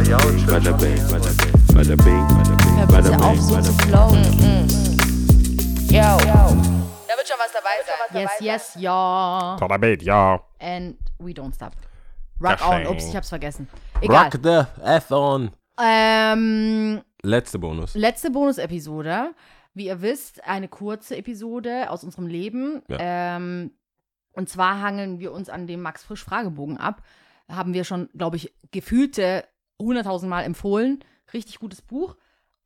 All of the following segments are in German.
Bada bing, bada bing, bada bing, auf, so zu flowen. Yo. Da wird schon was dabei sein. Yes, yes, ja. Bada bing, ja. And we don't stop. Rock on. Ups, ich hab's vergessen. Egal. Rock the F on. Ähm, Letzte Bonus. letzte Bonus-Episode. Wie ihr wisst, eine kurze Episode aus unserem Leben. Ja. Ähm, und zwar hangeln wir uns an dem Max Frisch Fragebogen ab. Haben wir schon, glaube ich, gefühlte 100.000 Mal empfohlen. Richtig gutes Buch.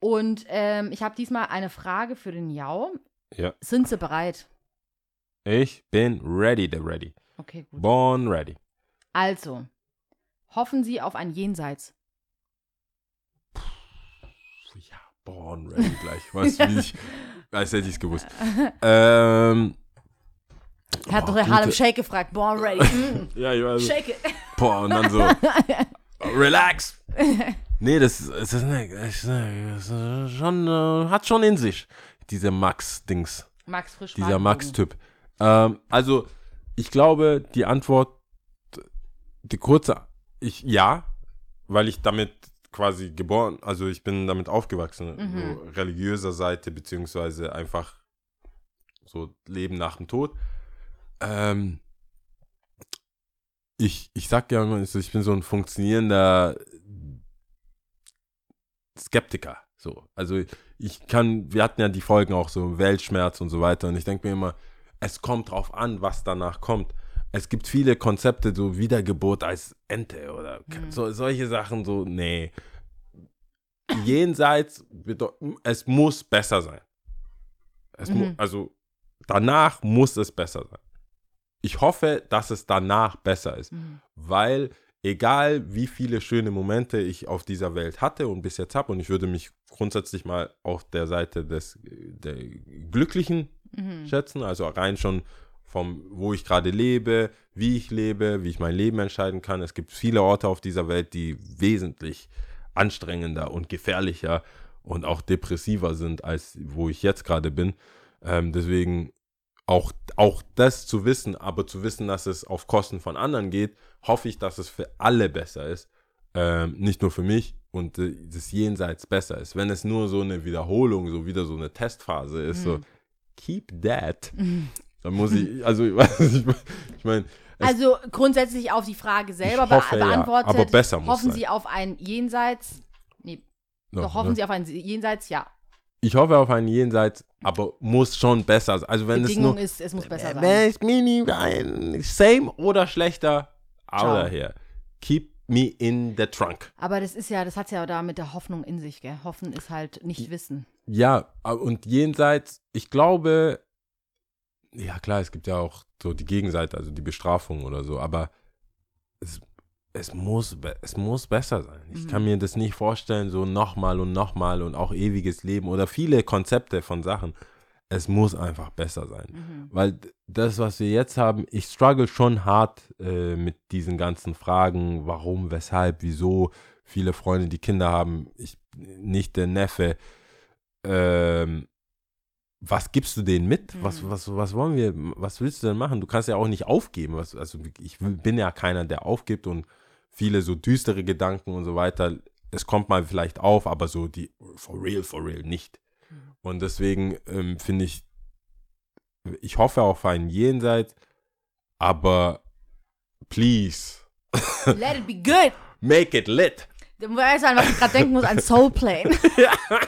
Und ähm, ich habe diesmal eine Frage für den Jau. Ja. Sind Sie bereit? Ich bin ready, the ready. Okay, gut. Born ready. Also, hoffen Sie auf ein Jenseits? Ja, born ready gleich. Weißt du, wie ich, als hätte ich es gewusst. Ähm, Er hat der Harlem Shake gefragt. Born ready. Mm, ja, ich weiß. shake it. Boah, und dann so, relax. Nee, das, ist- das, ist, das ist schon, äh, hat schon in sich, dieser Max-Dings, Max Frisch dieser. Max-Typ. Ähm, also, ich glaube, die Antwort, die kurze, ich, ja, weil ich damit quasi geboren, also ich bin damit aufgewachsen, Mhm. so religiöser Seite, beziehungsweise einfach so Leben nach dem Tod. Ähm, ich, ich sag ja immer, also ich bin so ein funktionierender Skeptiker. So. Also ich kann, wir hatten ja die Folgen auch so Weltschmerz und so weiter und ich denke mir immer, es kommt drauf an, was danach kommt. Es gibt viele Konzepte, so Wiedergeburt als Ente oder so, solche Sachen, so, nee. Jenseits, es muss besser sein. Es mu Mhm. also danach muss es besser sein. Ich hoffe, dass es danach besser ist, Mhm. weil egal wie viele schöne Momente ich auf dieser Welt hatte und bis jetzt habe, und ich würde mich grundsätzlich mal auf der Seite des der Glücklichen Mhm. schätzen, also rein schon vom, wo ich gerade lebe, wie ich lebe, wie ich mein Leben entscheiden kann. Es gibt viele Orte auf dieser Welt, die wesentlich anstrengender und gefährlicher und auch depressiver sind, als wo ich jetzt gerade bin. Ähm, deswegen auch, auch das zu wissen, aber zu wissen, dass es auf Kosten von anderen geht, hoffe ich, dass es für alle besser ist. Ähm, nicht nur für mich und äh, das Jenseits besser ist. Wenn es nur so eine Wiederholung, so wieder so eine Testphase ist, so keep that, dann muss ich, also ich ich meine, Also grundsätzlich auf die Frage selber Ich hoffe, be ja, beantwortet. aber besser muss Hoffen sein. Sie auf ein Jenseits? Nee, no, doch hoffen ne? Sie auf ein Jenseits? Ja. Ich hoffe auf ein Jenseits, aber muss schon besser sein. Also wenn Bedingung es nur, ist, es muss besser sein. es mini, same oder schlechter, of here. Keep me in the trunk. Aber das ist ja, das hat ja da mit der Hoffnung in sich, gell? Hoffen ist halt nicht wissen. Ja, und jenseits, ich glaube, ja klar, es gibt ja auch so die Gegenseite, also die Bestrafung oder so, aber es, es, muss, es muss besser sein. Ich kann mir das nicht vorstellen, so nochmal und nochmal und auch ewiges Leben oder viele Konzepte von Sachen. Es muss einfach besser sein. Weil d- das, was wir jetzt haben, ich struggle schon hart äh, mit diesen ganzen Fragen, warum, weshalb, wieso. Viele Freunde, die Kinder haben, ich nicht der Neffe, ähm, was gibst du denen mit? Was, was, was wollen wir, was willst du denn machen? Du kannst ja auch nicht aufgeben. Was, also ich bin ja keiner, der aufgibt und viele so düstere Gedanken und so weiter. Es kommt mal vielleicht auf, aber so die for real, for real nicht. Und deswegen ähm, finde ich, ich hoffe auf ein Jenseits, aber please, Let it be good. make it lit. Du weißt an, was ich gerade denken muss, an Soul Plane. ah,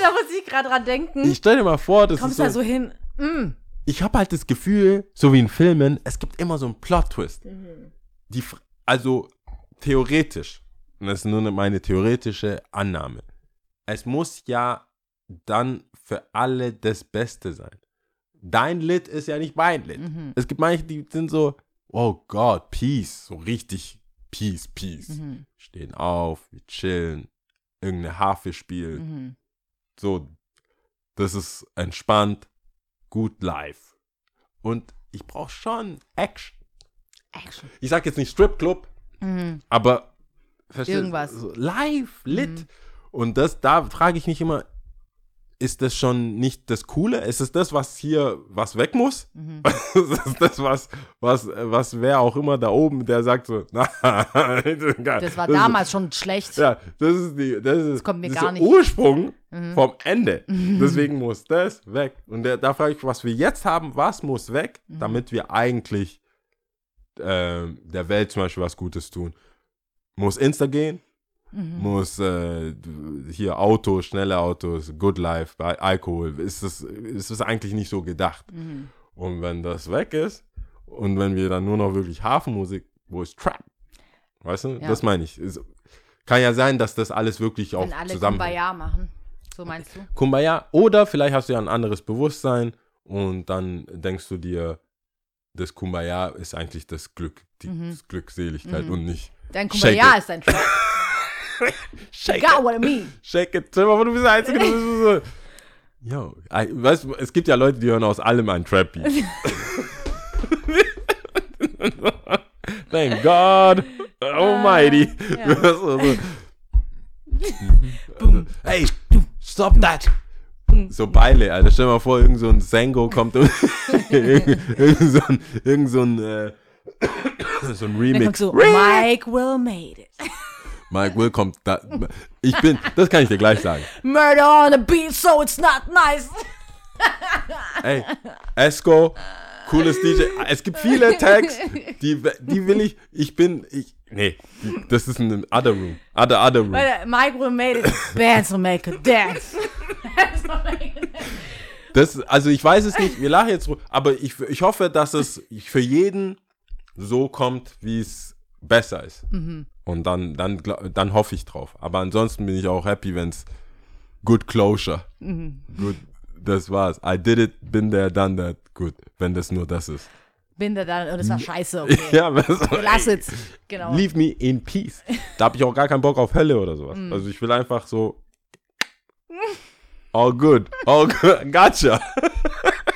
da muss ich gerade dran denken. Ich stell dir mal vor, das Kommst ist da so, so hin. Mm. Ich habe halt das Gefühl, so wie in Filmen, es gibt immer so einen Plot-Twist. Mhm. Die, also theoretisch, und das ist nur eine- meine theoretische Annahme, es muss ja dann für alle das Beste sein. Dein Lit ist ja nicht mein Lit. Mhm. Es gibt manche, die sind so, oh Gott, Peace, so richtig Peace, Peace. Mhm. Stehen auf, wir chillen, irgendeine Harfe spielen. Mhm. So, das ist entspannt, gut live. Und ich brauche schon Action. Action. Ich sag jetzt nicht Stripclub, Mhm. aber Irgendwas. So live, lit. Mhm. Und das, da frage ich mich immer, ist das schon nicht das Coole? Ist es das, was hier, was weg muss? Mhm. ist es das, was, was, was wer auch immer da oben, der sagt so, na, das Das war damals schon schlecht. ja, das ist die, das ist, kommt mir das gar ist nicht. Mhm. Ursprung vom Ende. Deswegen muss das weg. Und der, da frage ich, was wir jetzt haben, was muss weg, Mhm. damit wir eigentlich ähm, der Welt zum Beispiel was Gutes tun. Muss Insta gehen, Mhm. muss äh, hier Autos, schnelle Autos, Good Life, Alkohol, ist das, ist das eigentlich nicht so gedacht. Mhm. Und wenn das weg ist und wenn wir dann nur noch wirklich Hafenmusik, wo ist Trap? Weißt du, Ja. das meine ich. Es kann ja sein, dass das alles wirklich auch Wenn alle zusammen. Kumbaya machen. So meinst du? Kumbaya. Oder vielleicht hast du ja ein anderes Bewusstsein und dann denkst du dir, das Kumbaya ist eigentlich das Glück, die das Glückseligkeit Mhm. und nicht Dein Kumbaya ist dein Trap. Shake Got what I mean. Shake it. Stell mal du bist der Einzige, du bist so. Yo, I, weißt du, es gibt ja Leute, die hören aus allem ein Trap-Beat. Thank God Almighty. Ja. So, so. hey, stop that. So Beile, Alter. Stell dir mal vor, irgend so ein Sengo kommt und irgend, irgend so ein, irgend so ein, äh, so ein Remix. so, Mike Will made it. Mike Will kommt da. Ich bin, das kann ich dir gleich sagen. Murder on the beat, so it's not nice. Ey, Esco, cooles DJ. Es gibt viele Tags, die, die will ich, ich bin, ich, nee, das ist ein Other Room. Other, Other Room. Weil Mike Will made it. Bands will make a dance. Das, also ich weiß es nicht, wir lachen jetzt, aber ich, ich hoffe, dass es für jeden so kommt, wie es besser ist. Und dann, dann, dann hoffe ich drauf. Aber ansonsten bin ich auch happy, wenn es good closure. Good, das war's. I did it, been there, done that. Gut, wenn das nur das ist. Bin da dann und es war scheiße, okay. Ja, was, Lass es. Genau. Leave me in peace. Da habe ich auch gar keinen Bock auf Hölle oder sowas. Mm. Also ich will einfach so. All good. All good. Gotcha.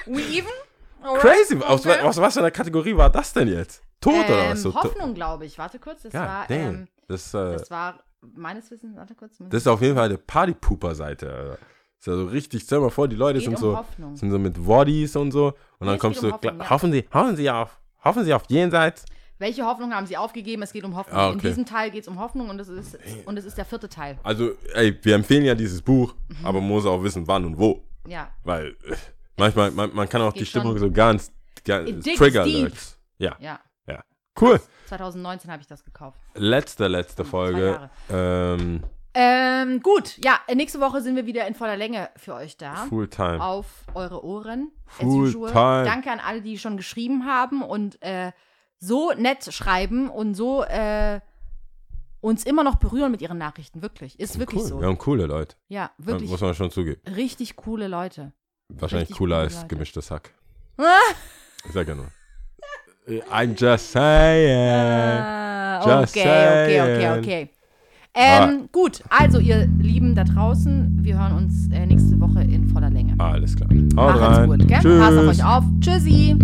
We even? Alright. Crazy. Aus, Okay. aus was für einer Kategorie war das denn jetzt? Tot oder ähm, was? So, Hoffnung, glaube ich. Warte kurz. Das Ja, war, damn. ähm, das, äh, das war meines Wissens, warte kurz. das ist auf jeden Fall eine Party-Pooper-Seite. Ist ja so richtig, stell dir mal vor, die Leute sind um so, Hoffnung. sind so mit Waddies und so. Und Nee, dann kommst geht du, um Hoffnung, ja. hoffen Sie, hoffen Sie auf, hoffen Sie auf jenseits. Welche Hoffnung haben sie aufgegeben? Es geht um Hoffnung. Ah, In okay. diesem Teil geht es um Hoffnung und es ist, und es ist der vierte Teil. Also, ey, wir empfehlen ja dieses Buch, Mhm. aber man muss auch wissen, wann und wo. Ja. Weil äh, manchmal, man, man kann auch die Stimmung so ganz, ganz It digs Trigger deep. Alerts. Ja, Ja. Cool. 2019 habe ich das gekauft. Letzte, letzte Folge. Ähm, Ähm, gut, ja, nächste Woche sind wir wieder in voller Länge für euch da. Full Time. Auf eure Ohren. Full time. Danke an alle, die schon geschrieben haben und äh, so nett schreiben und so äh, uns immer noch berühren mit ihren Nachrichten. Wirklich. Ist wirklich cool. so. Wir haben coole Leute. Ja, wirklich. Muss man schon zugeben. Richtig coole Leute. Wahrscheinlich Richtig cooler coole als Leute. gemischtes Hack. Ich sag ja nur. I'm just saying. Ah, Just okay, okay, okay, saying. okay. Ähm, Gut, also ihr Lieben da draußen, wir hören uns äh, nächste Woche in voller Länge. Alles klar. Haut Macht's rein. gut, gell? Tschüss. Passt auf euch auf. Tschüssi.